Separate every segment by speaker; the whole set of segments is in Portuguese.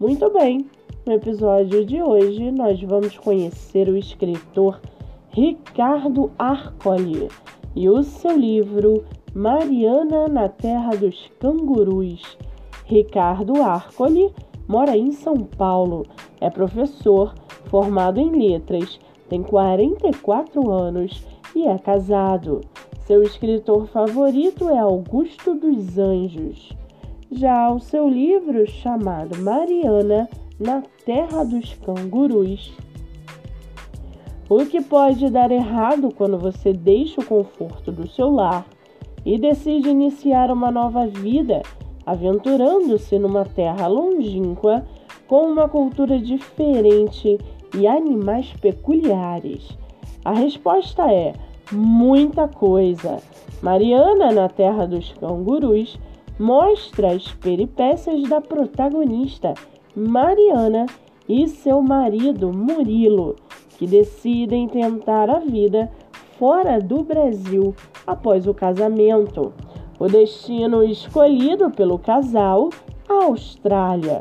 Speaker 1: Muito bem, no episódio de hoje nós vamos conhecer o escritor Ricardo Arcoli e o seu livro Mariana na Terra dos Cangurus. Ricardo Arcoli mora em São Paulo, é professor, formado em letras, tem 44 anos e é casado. Seu escritor favorito é Augusto dos Anjos. Já o seu livro, chamado Mariana na Terra dos Cangurus. O que pode dar errado quando você deixa o conforto do seu lar e decide iniciar uma nova vida, aventurando-se numa terra longínqua com uma cultura diferente e animais peculiares? A resposta é muita coisa. Mariana, na Terra dos Cangurus, mostra as peripécias da protagonista, Mariana, e seu marido, Murilo, que decidem tentar a vida fora do Brasil após o casamento. O destino escolhido pelo casal, a Austrália.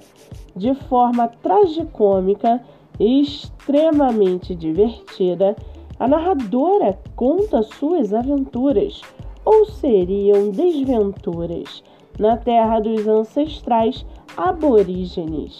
Speaker 1: De forma tragicômica e extremamente divertida, a narradora conta suas aventuras, ou seriam desventuras, na terra dos ancestrais aborígenes.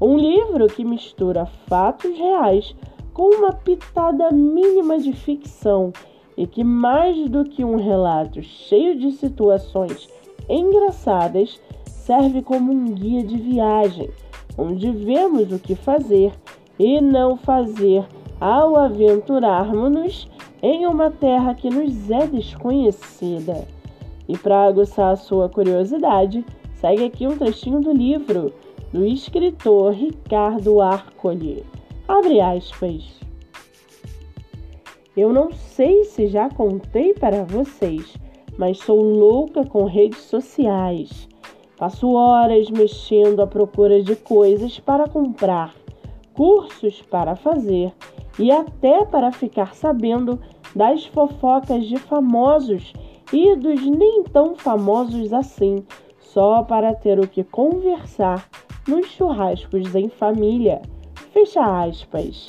Speaker 1: Um livro que mistura fatos reais com uma pitada mínima de ficção e que, mais do que um relato cheio de situações engraçadas, serve como um guia de viagem, onde vemos o que fazer e não fazer ao aventurarmos-nos em uma terra que nos é desconhecida. E para aguçar a sua curiosidade, segue aqui um trechinho do livro do escritor Ricardo Arcoli. Abre aspas. Eu não sei se já contei para vocês, mas sou louca com redes sociais. Passo horas mexendo à procura de coisas para comprar, cursos para fazer e até para ficar sabendo das fofocas de famosos e dos nem tão famosos assim, só para ter o que conversar nos churrascos em família. Fecha aspas.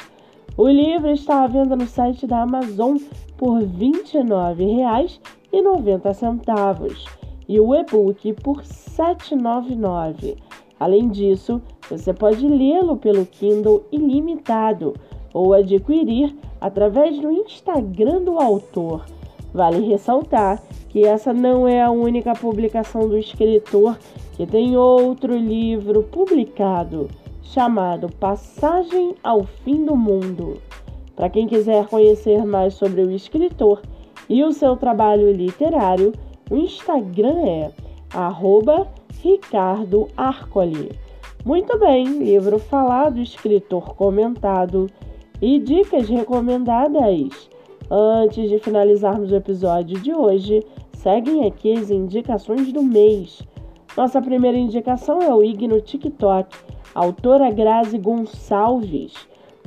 Speaker 1: O livro está à venda no site da Amazon por R$ 29,90 e o e-book por R$ 7,99. Além disso, você pode lê-lo pelo Kindle ilimitado ou adquirir através do Instagram do autor. Vale ressaltar que essa não é a única publicação do escritor, que tem outro livro publicado chamado Passagem ao Fim do Mundo. Para quem quiser conhecer mais sobre o escritor e o seu trabalho literário, o Instagram é Ricardo Arcoli. Muito bem, livro falado, escritor comentado e dicas recomendadas. Antes de finalizarmos o episódio de hoje, seguem aqui as indicações do mês. Nossa primeira indicação é o IG no TikTok, autora Grazi Gonçalves.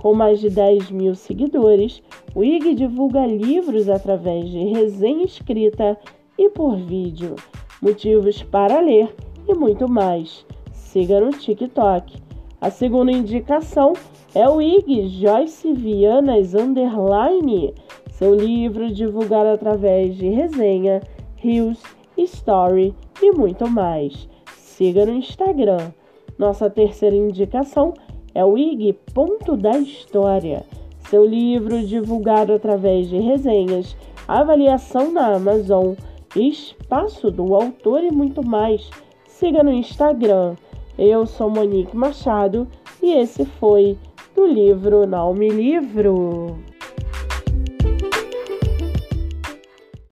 Speaker 1: Com mais de 10 mil seguidores, o IG divulga livros através de resenha escrita e por vídeo, motivos para ler e muito mais. Siga no TikTok. A segunda indicação é o IG Joyce Vianas Underline, seu livro divulgado através de resenha, reels, story e muito mais. Siga no Instagram. Nossa terceira indicação é o IG Ponto da História, seu livro divulgado através de resenhas, avaliação na Amazon, espaço do autor e muito mais. Siga no Instagram eu sou Monique Machado e esse foi do livro Não Me Livro.